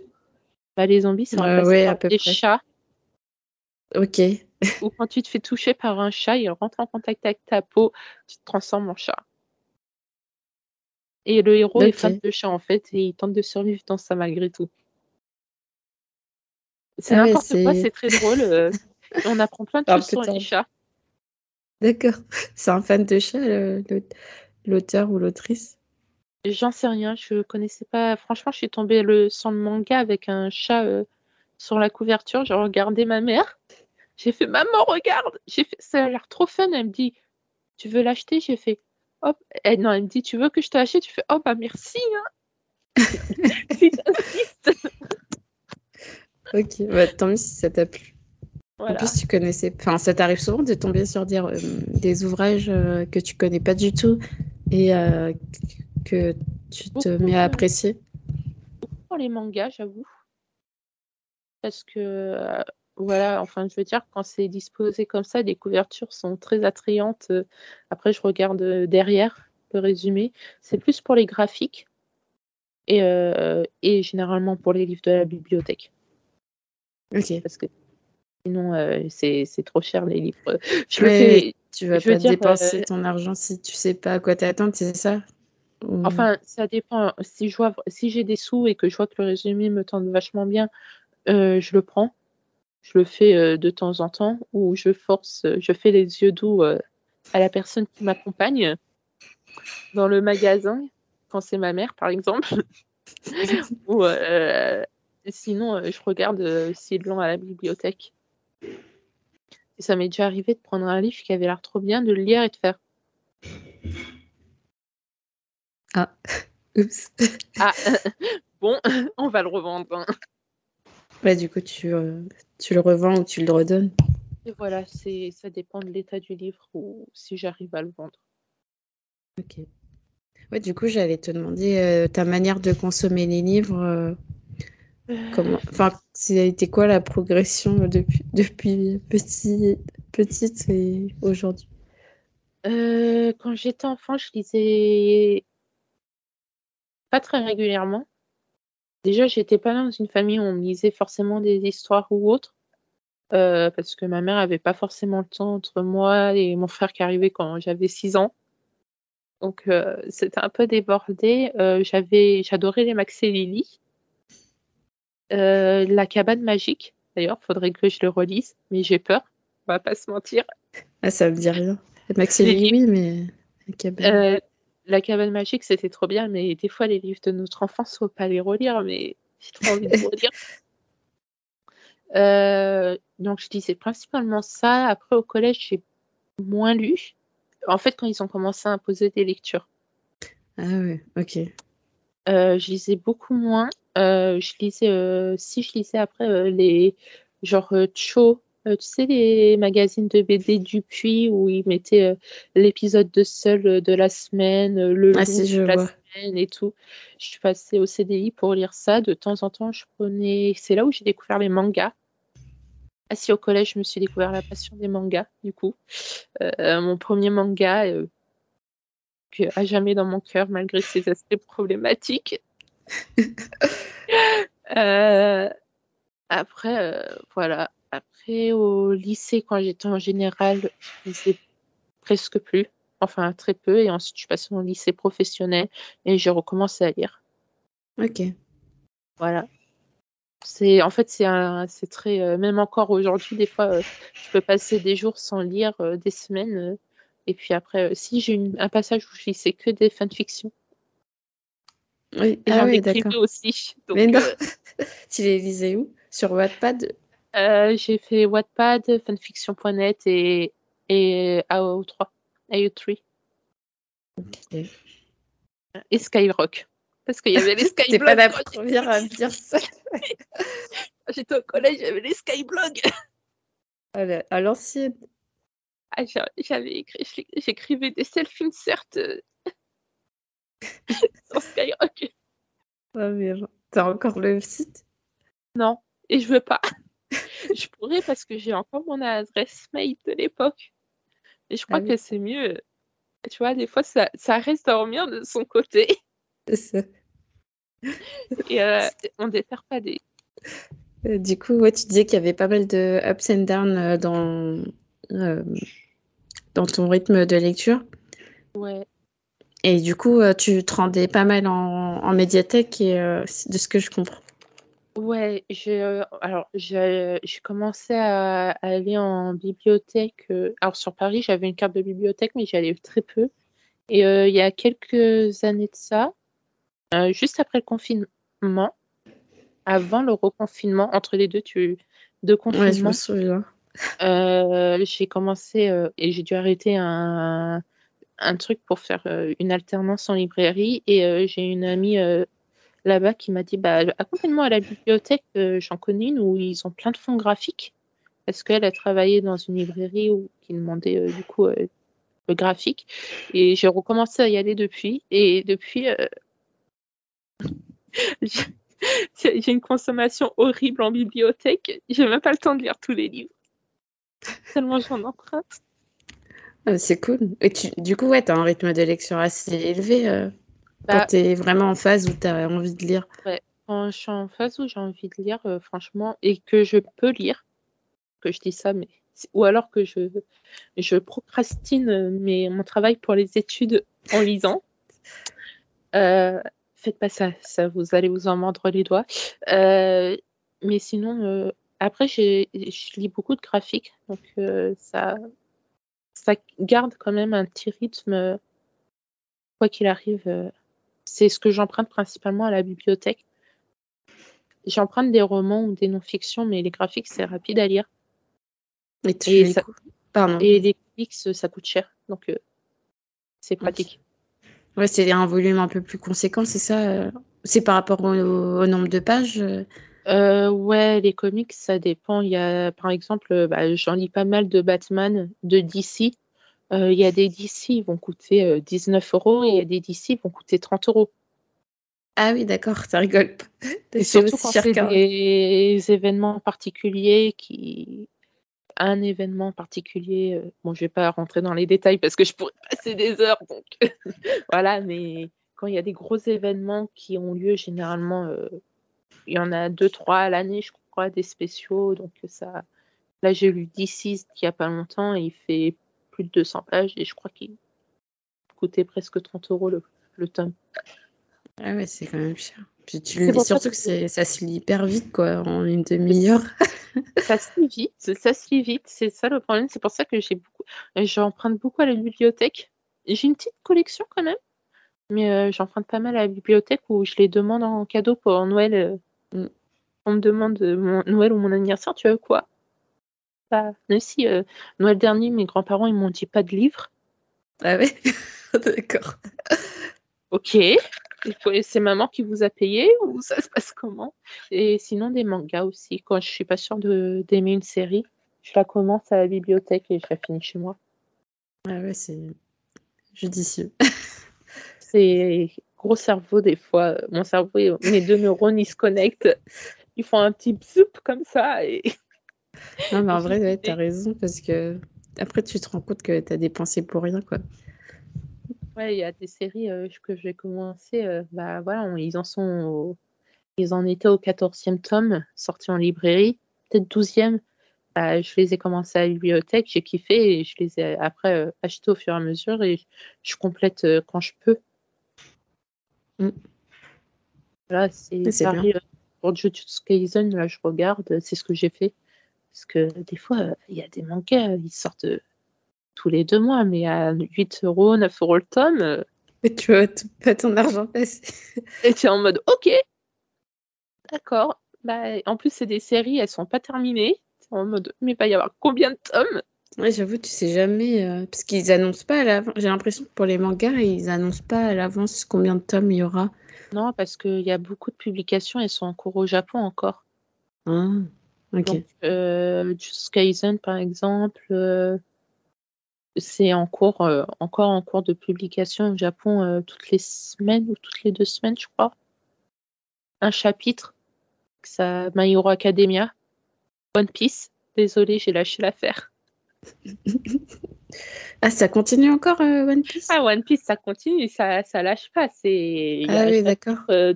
Bah, les zombies, c'est ouais, des chats Ok. Ou quand tu te fais toucher par un chat, il rentre en contact avec ta peau, tu te transformes en chat. Et le héros est fan de chat en fait, et il tente de survivre dans ça malgré tout. C'est ah n'importe quoi, c'est très drôle. Euh, on apprend plein de choses sur les chats. D'accord. C'est un fan de chat, l'auteur ou l'autrice? J'en sais rien, je connaissais pas. Franchement, je suis tombée le, sans le manga avec un chat euh, sur la couverture. J'ai regardé ma mère. J'ai fait maman regarde. J'ai fait ça a l'air trop fun. Elle me dit tu veux l'acheter? J'ai fait hop. Elle, non elle me dit tu veux que je te l'achète? Tu fais oh bah merci. Hein. ok bah, tant mieux si ça t'a plu. En plus tu connaissais. Enfin ça t'arrive souvent de tomber sur des, euh, des ouvrages euh, que tu connais pas du tout et euh, que tu te mets à apprécier? Pour les mangas j'avoue parce que voilà, enfin, je veux dire, quand c'est disposé comme ça, les couvertures sont très attrayantes. Après, je regarde euh, derrière le résumé. C'est plus pour les graphiques et, euh, et généralement pour les livres de la bibliothèque. Ok. Parce que sinon, euh, c'est trop cher les livres. Je fais, tu vas pas dépenser ton argent si tu sais pas à quoi t'attendre, c'est ça? Enfin, ça dépend. Si vois, si j'ai des sous et que je vois que le résumé me tente vachement bien, je le prends je le fais euh, de temps en temps où je force, euh, je fais les yeux doux euh, à la personne qui m'accompagne dans le magasin, quand c'est ma mère par exemple. ou sinon, je regarde s'il est à la bibliothèque. Et ça m'est déjà arrivé de prendre un livre qui avait l'air trop bien, de le lire et de faire. Ah, oups. Ah, bon, on va le revendre. Ouais, du coup, tu, euh, tu le revends ou tu le redonnes. Et voilà, c'est ça dépend de l'état du livre ou si j'arrive à le vendre. Ok. Ouais, du coup, j'allais te demander euh, ta manière de consommer les livres. Euh, comment, enfin, c'était quoi la progression depuis, depuis petit, petite et aujourd'hui? Quand j'étais enfant, je lisais pas très régulièrement. Déjà, j'étais pas dans une famille où on me lisait forcément des histoires ou autres, euh, parce que ma mère avait pas forcément le temps entre moi et mon frère qui arrivait quand j'avais 6 ans. Donc euh, c'était un peu débordé. Euh, j'avais, j'adorais les Max et Lily. la cabane magique, d'ailleurs, faudrait que je le relise, mais j'ai peur. On va pas se mentir. Ah, ça me dit rien. Max et Lily, oui, mais la cabane. La cabane magique, c'était trop bien, mais des fois, les livres de notre enfance, faut pas les relire, mais j'ai trop envie de les relire. Euh, donc, je disais principalement ça. Après, au collège, j'ai moins lu. En fait, quand ils ont commencé à imposer des lectures. Ah ouais, ok. Euh, je lisais beaucoup moins. Euh, je lisais, si je lisais après les genre Cho, euh, tu sais, les magazines de BD Dupuis où ils mettaient euh, l'épisode de seul euh, de la semaine, le ah, de la semaine et tout. Je suis passée au CDI pour lire ça. De temps en temps, je prenais. C'est là où j'ai découvert les mangas. Assis au collège, je me suis découvert la passion des mangas, du coup. mon premier manga, que à jamais dans mon cœur, malgré ses aspects problématiques. après, voilà après, au lycée, quand j'étais en général, je lisais presque plus, enfin très peu. Et ensuite, je suis passée au lycée professionnel et j'ai recommencé à lire. Ok. Voilà. C'est en fait c'est très euh, même encore aujourd'hui des fois euh, je peux passer des jours sans lire euh, des semaines et puis après si j'ai un passage où je lisais que des fanfictions Oui, et ah oui, d'accord. aussi donc Mais non, tu les lisais où? Sur Wattpad? Euh, j'ai fait Wattpad, fanfiction.net et et AO3 AO3 Ok. et Skyrock parce qu'il y avait les T'es pas Skyblogs la première à me dire ça. j'étais au collège, avait les Skyblogs. À la- à l'ancienne. Ah, j'a- j'avais écrit, j'écrivais des self-inserts euh, sur Skyrock. Ah, T'as encore le site? Non, et je veux pas. Je pourrais parce que j'ai encore mon adresse mail de l'époque. Et je crois Ah oui. que c'est mieux. Tu vois, des fois, ça, ça reste dormir de son côté. C'est ça. Et euh, on déterre pas des. Euh, Du coup, ouais, tu disais qu'il y avait pas mal de ups and downs euh, dans, euh, dans ton rythme de lecture. Ouais. Et du coup, tu te rendais pas mal en, en médiathèque, et, euh, de ce que je comprends. Ouais, euh, alors j'ai j'ai commencé à, à aller en bibliothèque. euh, alors sur Paris, j'avais une carte de bibliothèque, mais j'y allais très peu. Et euh, il y a quelques années de ça, euh, juste après le confinement, avant le reconfinement, entre les deux, tu, deux Ouais, je confinements, me souviens. euh, j'ai commencé euh, et j'ai dû arrêter un, un truc pour faire euh, une alternance en librairie. Et euh, j'ai une amie euh, là-bas qui m'a dit bah, accompagne-moi à la bibliothèque, euh, j'en connais une où ils ont plein de fonds graphiques. Parce qu'elle a travaillé dans une librairie où, qui demandait euh, du coup euh, le graphique. Et j'ai recommencé à y aller depuis. Et depuis, j'ai une consommation horrible en bibliothèque. J'ai même pas le temps de lire tous les livres. Tellement j'en emprunte. Ah, c'est cool. Et tu, du coup, ouais, tu as un rythme de lecture assez élevé Bah, quand tu es vraiment en phase où tu as envie de lire. quand je suis en phase où j'ai envie de lire, euh, franchement, et que je peux lire, que je dis ça, mais ou alors que je, je procrastine euh, mon travail pour les études en lisant. Euh, faites pas ça, ça vous allez vous en mordre les doigts. Euh, mais sinon, euh, après, je lis beaucoup de graphiques, donc ça, ça garde quand même un petit rythme, quoi qu'il arrive. C'est ce que j'emprunte principalement à la bibliothèque. J'emprunte des romans ou des non-fictions, mais les graphiques, c'est rapide à lire. Et tu Et lis ça- quoi Pardon. Et les comics, ça coûte cher, donc euh, c'est pratique. Ouais, c'est un volume un peu plus conséquent, c'est ça euh, C'est par rapport au, au nombre de pages euh, ouais, les comics, ça dépend. Il y a, par exemple, bah, j'en lis pas mal de Batman, de DC. Euh, il y a des DC, ils vont coûter euh, 19 euros et il y a des DC, ils vont coûter 30 euros. Ah oui, d'accord, ça rigole pas. Et surtout quand c'est des événements particuliers qui. Un événement particulier, euh, bon, je vais pas rentrer dans les détails parce que je pourrais passer des heures, donc voilà, mais quand il y a des gros événements qui ont lieu, généralement, euh, il y en a deux, trois à l'année, je crois, des spéciaux, donc ça. Là, j'ai lu DC il y a pas longtemps et il fait plus de 200 pages et je crois qu'il coûtait presque 30 euros le, le tome. Ah ouais, c'est quand même cher. Puis tu le lis, surtout que ça se lit hyper vite, quoi, en une demi-heure. Ça se lit vite, ça se lit vite, c'est ça le problème. C'est pour ça que j'ai beaucoup, euh, j'emprunte beaucoup à la bibliothèque. J'ai une petite collection quand même, mais euh, j'emprunte pas mal à la bibliothèque où je les demande en cadeau pour Noël. euh. Mm. On me demande mon Noël ou mon anniversaire, tu veux quoi? Mais si, euh, Noël dernier, mes grands-parents ils m'ont dit pas de livres. Ah ouais D'accord. Ok. C'est maman qui vous a payé ou ça se passe comment? Et sinon des mangas aussi. Quand je suis pas sûre de- d'aimer une série, je la commence à la bibliothèque et je la finis chez moi. Ah ouais, c'est judicieux. C'est gros cerveau des fois. Mon cerveau, et mes deux neurones, ils se connectent. Ils font un petit bzoup comme ça. Et... Non, mais en vrai, ouais, t'as raison, parce que après, tu te rends compte que t'as dépensé pour rien, quoi. Ouais, il y a des séries euh, que j'ai commencé. euh, bah voilà, on- ils en sont au- Ils en étaient au 14e tome, sorti en librairie, peut-être 12e. bah, je les ai commencés à la bibliothèque, j'ai kiffé et je les ai après euh, achetés au fur et à mesure et je complète quand je peux. Mm. Voilà, c'est pareil, pour Jujutsu Kaisen, là je regarde, c'est ce que j'ai fait. Parce que des fois, euh, il y a des mangas, ils sortent euh, tous les deux mois, mais à 8 euros, 9 euros le tome, euh, Mais tu vois pas ton argent passer. et tu es en mode ok, d'accord. Bah, en plus, c'est des séries, elles sont pas terminées. T'es en mode, mais il va y avoir combien de tomes? Ouais, j'avoue, tu sais jamais. euh, parce qu'ils annoncent pas à l'avance. J'ai l'impression que pour les mangas, ils annoncent pas à l'avance combien de tomes il y aura. Non, parce qu'il y a beaucoup de publications, elles sont en cours au Japon encore. Ah, ok. Donc, euh, par exemple, euh, c'est en cours, euh, encore en cours de publication au Japon toutes les semaines ou toutes les deux semaines, je crois. Un chapitre. Ça, My Hero Academia. One Piece. Désolée, j'ai lâché l'affaire. Ah, ça continue encore, euh, One Piece? Ah, One Piece, ça continue, ça, ça lâche pas. C'est, Ah oui, d'accord. euh,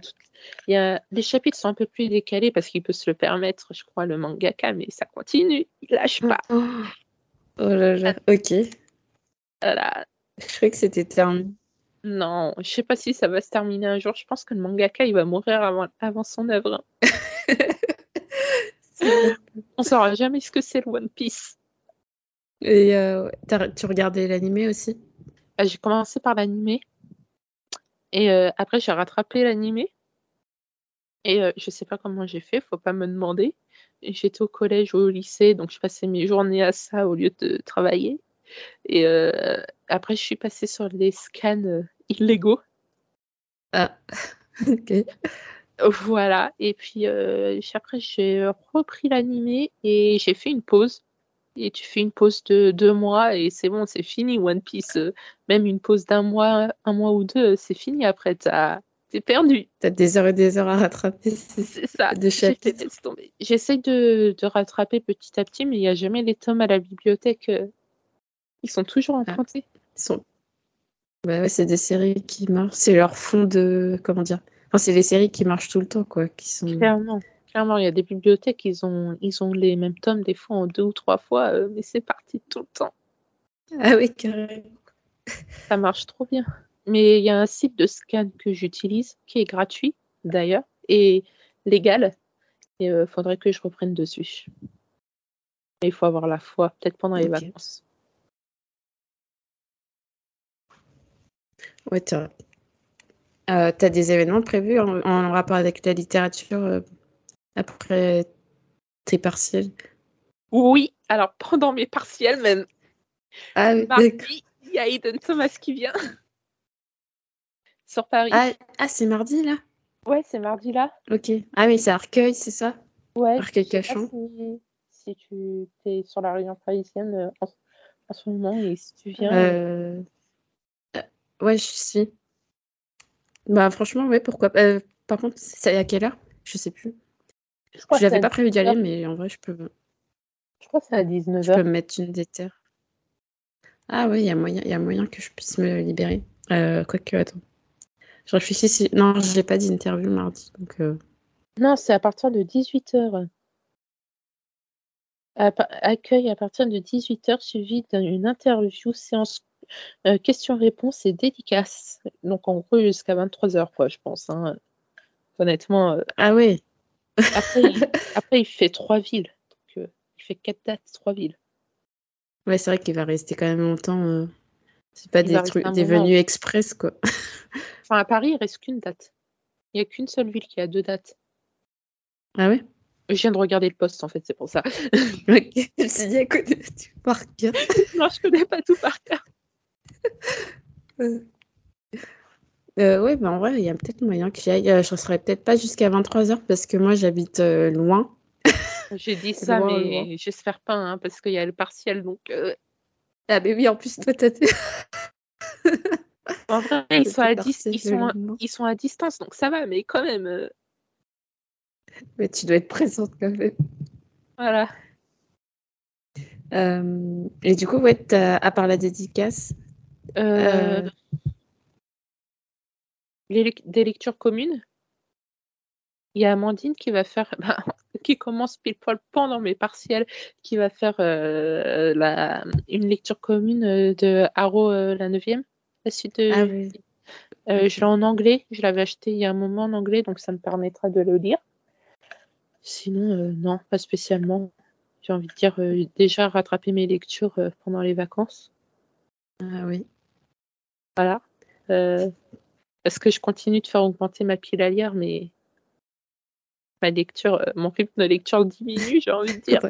il y a, les chapitres sont un peu plus décalés parce qu'il peut se le permettre, je crois, le mangaka, mais ça continue, il lâche pas. Oh, oh là là, ok. Voilà. Je croyais que c'était terminé. Non, je sais pas si ça va se terminer un jour. Je pense que le mangaka, il va mourir avant, avant son œuvre. On saura jamais ce que c'est le One Piece. Et euh, tu regardais l'animé aussi? Bah, j'ai commencé par l'animé et euh, après j'ai rattrapé l'animé et euh, je sais pas comment j'ai fait, faut pas me demander. J'étais au collège ou au lycée, donc je passais mes journées à ça au lieu de travailler. Et euh, après je suis passée sur les scans euh, illégaux. Ah, ok. Voilà, et puis euh, j'ai- après j'ai repris l'animé et j'ai fait une pause. Et tu fais une pause de deux mois et c'est bon, c'est fini One Piece. Même une pause d'un mois, un mois ou deux, c'est fini après, t'as- t'es perdu. T'as des heures et des heures à rattraper. c'est- ça. De de, de rattraper petit à petit, mais il n'y a jamais les tomes à la bibliothèque. euh, Ils sont toujours Ah. empruntés. Ils sont- Bah ouais, c'est des séries qui marchent. C'est leur fond de. Comment dire? Enfin, c'est les séries qui marchent tout le temps, quoi. Qui sont... Clairement. Clairement, il y a des bibliothèques, ils ont, ils ont les mêmes tomes des fois en deux ou trois fois, euh, mais c'est parti tout le temps. Ah oui, carrément. Ça marche trop bien. Mais il y a un site de scan que j'utilise qui est gratuit d'ailleurs et légal. Et il faudrait que je reprenne dessus. Il faut avoir la foi, peut-être pendant les vacances. Ouais, t'as euh, t'as des événements prévus en, en rapport avec la littérature euh, après tes partiels? Oui, alors pendant mes partiels même, Ah mardi, il y a Aiden Thomas qui vient sur Paris. Ah, ah, c'est mardi, là? Ouais, c'est mardi là. Ok. Ah oui, c'est Arcueil, c'est ça? Ouais, Arcueil je sais pas Cachan. si, si tu es sur la région parisienne euh, en, en ce moment et si tu viens. euh, Euh, ouais, je suis. Bah, franchement, ouais, pourquoi pas. Euh, par contre, c'est à quelle heure? Je sais plus. je n'avais pas prévu d'y aller, 19h. mais en vrai, je peux, Je crois que c'est à je peux 19h. me mettre une déterre. Ah oui, il y a moyen, il y a moyen que je puisse me libérer. Euh, quoique, attends. Je réfléchis si. Non, j'ai pas d'interview mardi, donc. euh, Non, c'est à partir de 18h. Accueil à partir de 18h suivi d'une interview, séance euh, questions-réponses et dédicaces. Donc en gros jusqu'à 23h quoi, je pense. hein. Honnêtement, euh, Ah oui. après, il, après il fait trois villes. Donc, euh, il fait quatre dates, trois villes. Ouais, c'est vrai qu'il va rester quand même longtemps. C'est pas Il des trucs, des venues express, quoi. Enfin à Paris, il reste qu'une date. Il n'y a qu'une seule ville qui a deux dates. Ah ouais? Je viens de regarder le poste en fait, c'est pour ça. Ok. Je me suis dit à côté du par cœur. non, je connais pas tout par cœur. Euh, euh, ouais, bah en vrai, il y a peut-être moyen que j'y aille. Euh, je ne serai peut-être pas jusqu'à 23h parce que moi, j'habite euh, loin. J'ai dit ça, Loin, mais j'espère pas, hein, parce qu'il y a le partiel, donc euh, Ah, mais oui, en plus, toi, t'as En vrai, ils sont, à dis- ils, sont à- ils sont à distance, donc ça va, mais quand même, euh, Mais tu dois être présente quand même. voilà. Euh, et du coup, ouais, à part la dédicace, Euh, les des lectures communes. Il y a Amandine qui va faire. bah, qui commence pile poil pendant mes partiels, qui va faire euh, la, une lecture commune euh, de Arrow la 9 la suite de... Ah, oui. je l'ai en anglais, je l'avais acheté il y a un moment en anglais, donc ça me permettra de le lire. Sinon, non, pas spécialement. J'ai envie de dire déjà rattraper mes lectures pendant les vacances. Ah oui. Voilà. parce que je continue de faire augmenter ma pile à lire, mais ma lecture, euh, mon rythme de lecture diminue, j'ai envie de dire.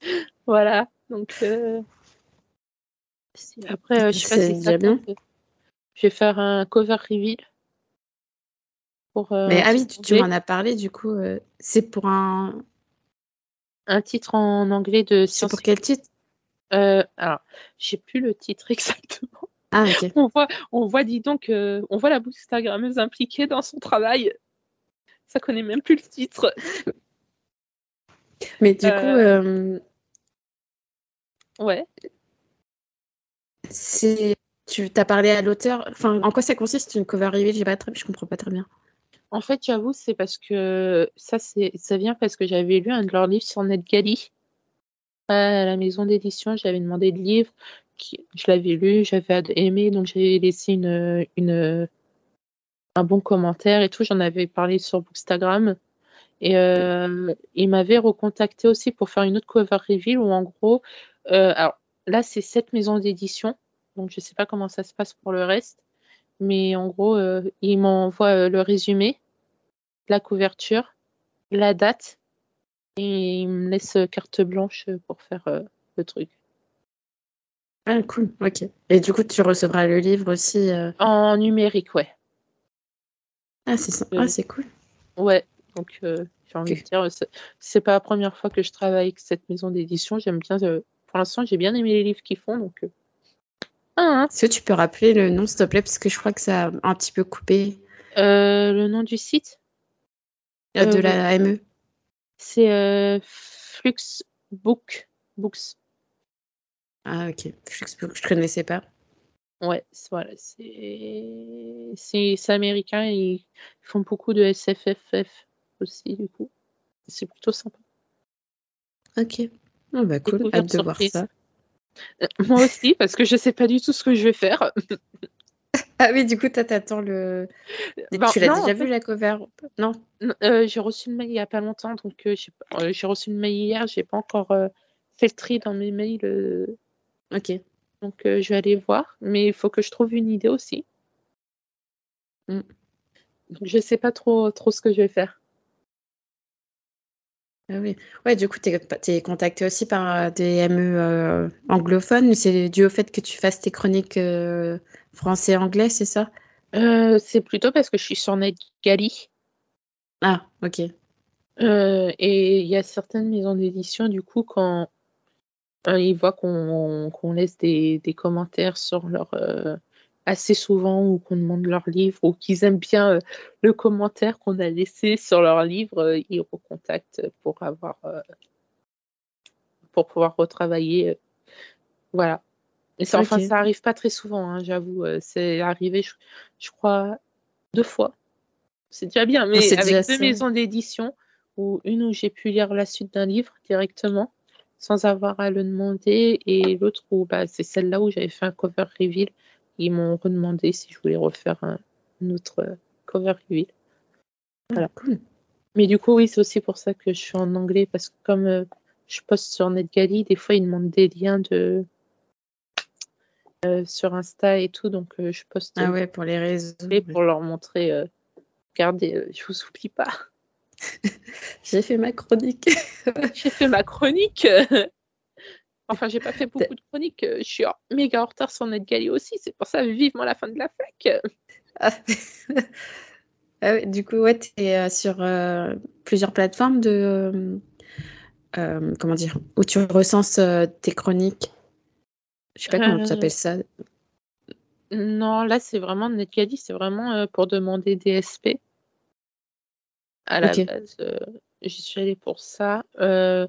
voilà, donc euh, après, euh, je sais pas si bien. Je vais faire un cover reveal. Pour, Mais ah oui, tu, m'en as parlé, du coup, c'est pour un. Un titre en anglais de C'est pour quel titre? Alors, j'ai plus le titre exactement. Ah. On voit, on voit, dis donc, on voit la bookstagrammeuse impliquée dans son travail ça connaît même plus le titre. Mais du coup, euh, euh, ouais. C'est, tu t'as parlé à l'auteur. Enfin, en quoi ça consiste une cover reveal? J'ai pas très, je comprends pas très bien. En fait, j'avoue, c'est parce que ça, c'est, ça vient parce que j'avais lu un de leurs livres sur NetGalley à la maison d'édition. J'avais demandé le livre, qui, je l'avais lu, j'avais aimé, donc j'ai laissé une, une un bon commentaire et tout. J'en avais parlé sur Instagram. Et euh, il m'avait recontacté aussi pour faire une autre cover reveal où en gros, euh, alors là c'est sept maisons d'édition, donc je sais pas comment ça se passe pour le reste, mais en gros euh, il m'envoie le résumé, la couverture, la date et il me laisse carte blanche pour faire le truc. Ah cool, ok. Et du coup tu recevras le livre aussi En numérique, ouais. Ah, c'est ah, c'est cool. Ouais, donc euh, j'ai envie de dire, c'est pas la première fois que je travaille avec cette maison d'édition. J'aime bien, euh, pour l'instant, j'ai bien aimé les livres qu'ils font. Donc, euh. ah, hein. Est-ce que tu peux rappeler le nom, s'il te plaît, parce que je crois que ça a un petit peu coupé. le nom du site? De la ME C'est Flux Book, Books. Ah, ok. Fluxbook, je connaissais pas. Ouais, voilà, c'est c'est américain et ils font beaucoup de SFFF aussi du coup. C'est plutôt sympa. Ok. Oh bah cool, hâte de voir ça. Euh, moi aussi, parce que je sais pas du tout ce que je vais faire. ah oui, du coup, t'attends le. Ben, tu l'as déjà vu la cover Non? Euh, j'ai reçu une mail il y a pas longtemps, donc euh, j'ai reçu une mail hier, j'ai pas encore fait le tri dans mes mails. Ok. Donc euh, je vais aller voir, mais il faut que je trouve une idée aussi. Mm. Donc je sais pas trop, trop ce que je vais faire. Ah oui. Ouais, du coup, tu es, contacté aussi par euh, des ME euh, anglophones, c'est dû au fait que tu fasses tes chroniques français-anglais, c'est ça? C'est plutôt parce que je suis sur NetGalley. Ah, ok. et il y a certaines maisons d'édition, du coup, quand euh, ils voient qu'on laisse des, commentaires sur leur euh, assez souvent ou qu'on demande leur livre ou qu'ils aiment bien euh, le commentaire qu'on a laissé sur leur livre, ils recontactent pour avoir pour pouvoir retravailler. voilà. Et ça, enfin, ça arrive pas très souvent, hein, j'avoue. C'est arrivé, je, crois, deux fois. C'est déjà bien, mais avec deux maisons d'édition, ou une où j'ai pu lire la suite d'un livre directement, sans avoir à le demander. Et l'autre où bah, c'est celle-là où j'avais fait un cover reveal. Ils m'ont redemandé si je voulais refaire un, autre euh, cover reveal. Ah, voilà. Mais du coup, oui, c'est aussi pour ça que je suis en anglais parce que comme euh, je poste sur NetGalley, des fois ils demandent des liens de euh, sur Insta et tout, donc je poste. Ah ouais, pour les réseaux. Pour leur montrer, regardez, je vous oublie pas. j'ai fait ma chronique. j'ai fait ma chronique. enfin, j'ai pas fait beaucoup de chroniques. Je suis méga en retard sur NetGalley aussi. C'est pour ça, vivement la fin de la fac. Ah. ah du coup, ouais, tu es euh, sur euh, plusieurs plateformes de. Euh, comment dire Où tu recenses tes chroniques. Je sais pas comment tu appelles ça. Non, là, c'est vraiment NetGalley, c'est vraiment pour demander des SP à la base. Euh, j'y suis allée pour ça. Euh,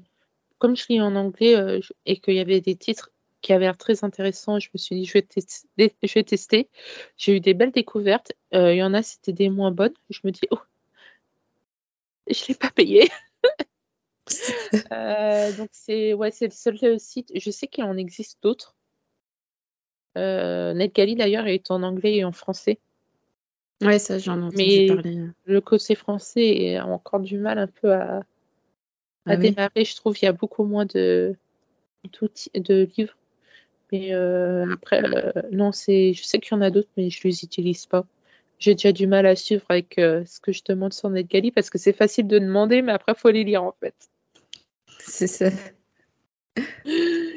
comme je lis en anglais euh, et qu'il y avait des titres qui avaient l'air très intéressants, je me suis dit, je vais, tester. Je vais tester. J'ai eu des belles découvertes. Il y en a, c'était des moins bonnes. Je me dis, oh, je ne l'ai pas payé. Euh, donc c'est ouais, c'est le seul site. Je sais qu'il en existe d'autres. Euh, NetGalley d'ailleurs est en anglais et en français. Ouais, ça j'en ai entendu Mais parler. le côté français a encore du mal un peu à, à Ah oui. démarrer. Je trouve qu'il y a beaucoup moins de, de livres. Mais euh, après, euh, non, c'est, je sais qu'il y en a d'autres, mais je les utilise pas. J'ai déjà du mal à suivre avec euh, ce que je demande sur NetGalley parce que c'est facile de demander, mais après, faut les lire en fait. C'est ça.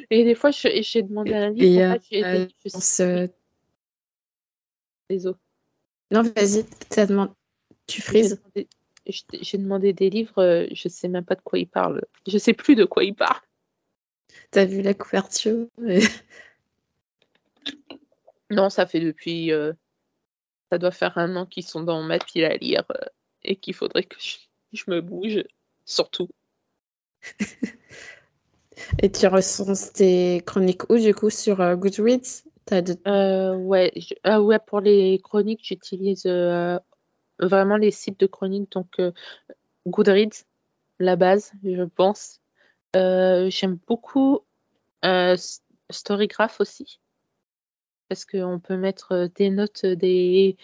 Et des fois, j'ai demandé un livre, Et en fait, j'ai été- je. Non, vas-y, ça demande. Tu frises. demandé, j'ai- demandé des livres, euh, je sais même pas de quoi ils parlent. Je sais plus de quoi ils parlent. T'as vu la couverture Non, ça fait depuis. euh, ça doit faire un an qu'ils sont dans ma pile à lire euh, et qu'il faudrait que je, je me bouge, surtout. Et tu recenses tes chroniques où du coup sur euh, Goodreads? Euh, ouais, ah ouais, pour les chroniques, j'utilise euh, vraiment les sites de chroniques, donc euh, Goodreads, la base, je pense. Euh, j'aime beaucoup euh, Storygraph aussi, parce qu'on peut mettre euh, des notes des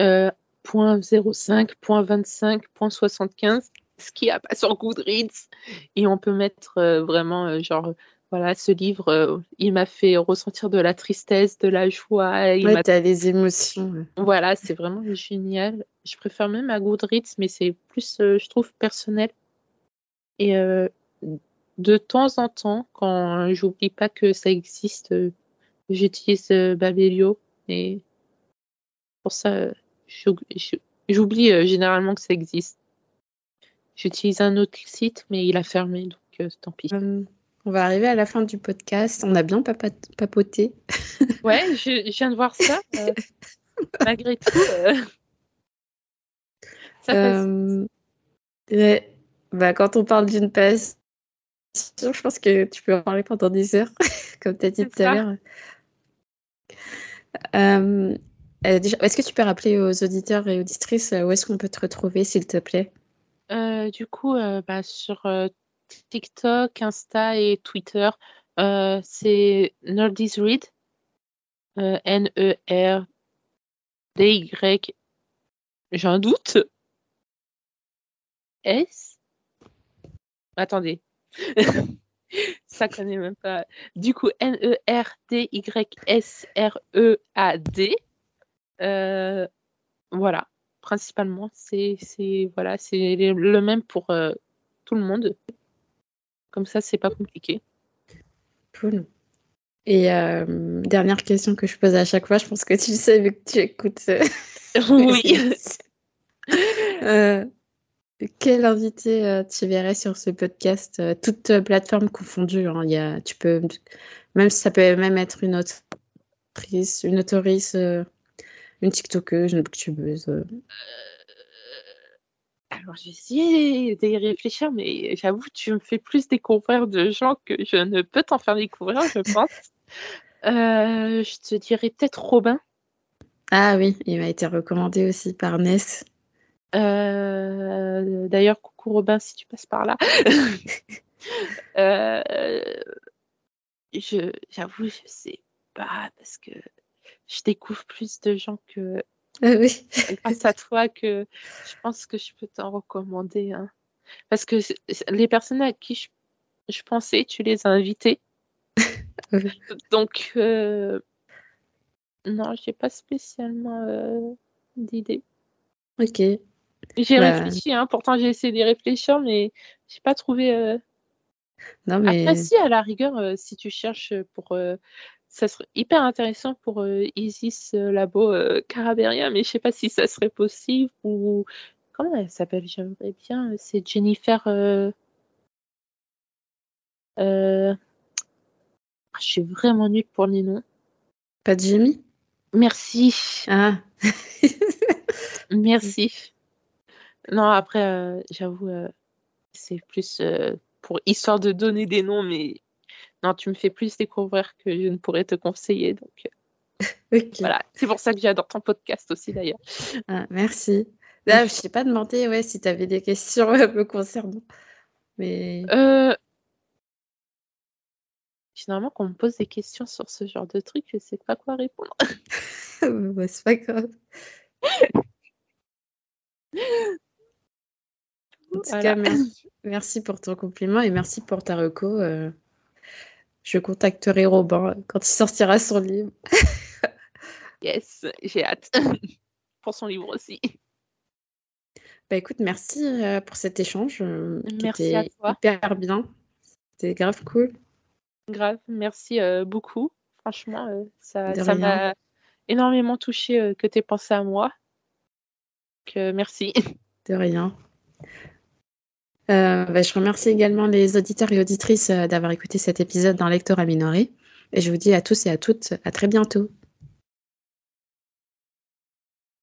euh, points 0,5, point 25, point 75, ce qu'il n'y a pas sur Goodreads, et on peut mettre euh, vraiment euh, genre voilà, ce livre, euh, il m'a fait ressentir de la tristesse, de la joie. Il Ouais, m'a... t'as les émotions. Voilà, c'est vraiment génial. Je préfère même à Goodreads, mais c'est plus, euh, je trouve, personnel. Et euh, de temps en temps, quand j'oublie pas que ça existe, j'utilise Babelio. Et pour ça, j'oub- j'oublie généralement que ça existe. J'utilise un autre site, mais il a fermé, donc tant pis. Euh, on va arriver à la fin du podcast. On a bien papoté. Ouais, je, je viens de voir ça. euh, malgré tout, euh, ça. Euh. Bah, quand on parle d'une passion, je pense que tu peux en parler pendant des heures, comme tu as dit tout à l'heure. Est-ce que tu peux rappeler aux auditeurs et auditrices où est-ce qu'on peut te retrouver, s'il te plaît? Euh, du coup, euh, bah, sur euh, TikTok, Insta et Twitter, euh, c'est Nerdies Read, euh, N-E-R-D-Y, j'ai doute. S? Attendez. Ça connaît même pas. Du coup, N-E-R-D-Y-S-R-E-A-D. Euh, voilà, principalement, c'est le même pour tout le monde. Comme ça, c'est pas compliqué. Cool. Et euh, dernière question que je pose à chaque fois, je pense que tu le sais vu que tu écoutes. euh, Oui. Euh, quel invité tu verrais sur ce podcast, toutes plateformes confondues, hein, il y a, tu peux, même si ça peut même être une autrice, une autrice, euh, une TikTokeuse, une booktubeuse. Alors, j'ai essayé d'y réfléchir, mais j'avoue, tu me fais plus découvrir de gens que je ne peux t'en faire découvrir, je pense. Euh, je te dirais peut-être Robin. Ah oui, il m'a été recommandé aussi par Ness. Euh, D'ailleurs, coucou Robin, si tu passes par là. Euh, je, j'avoue, je sais pas, parce que je découvre plus de gens que oui. grâce à toi que je pense que je peux t'en recommander. hein. Parce que les personnes à qui je, je pensais, tu les as invitées. Donc, euh, non, j'ai pas spécialement euh, d'idée. Ok. J'ai Bah. réfléchi, hein, pourtant j'ai essayé d'y réfléchir, mais j'ai pas trouvé. euh, Non mais Après, si, à la rigueur, euh, si tu cherches pour. euh, ça serait hyper intéressant pour euh, Isis Labo Caraberia, mais je sais pas si ça serait possible ou. Comment elle s'appelle? J'aimerais bien. C'est Jennifer. euh, Je suis vraiment nulle pour les noms. pas de Jimmy. Merci. Ah. Merci. Non, après, j'avoue, c'est plus pour histoire de donner des noms, mais non, tu me fais plus découvrir que je ne pourrais te conseiller. Donc euh, voilà, c'est pour ça que j'adore ton podcast aussi d'ailleurs. Ah, merci. Là, je t'ai pas demandé ouais, si tu avais des questions me concernant. Mais Euh, Généralement, quand on me pose des questions sur ce genre de truc, je sais pas quoi répondre. bah, c'est pas grave. En tout Voilà. cas, merci, merci pour ton compliment et merci pour ta reco. euh, je contacterai Robin quand il sortira son livre. Yes, j'ai hâte. Pour son livre aussi. Bah écoute, merci euh, pour cet échange euh, qui Merci à toi. hyper bien. C'était grave cool. Grave, merci beaucoup. Franchement, ça m'a énormément touché que tu aies pensé à moi. Donc, merci. De rien. Euh, bah, je remercie également les auditeurs et auditrices euh, d'avoir écouté cet épisode d'un lecteur à minoré. Et je vous dis à tous et à toutes à très bientôt.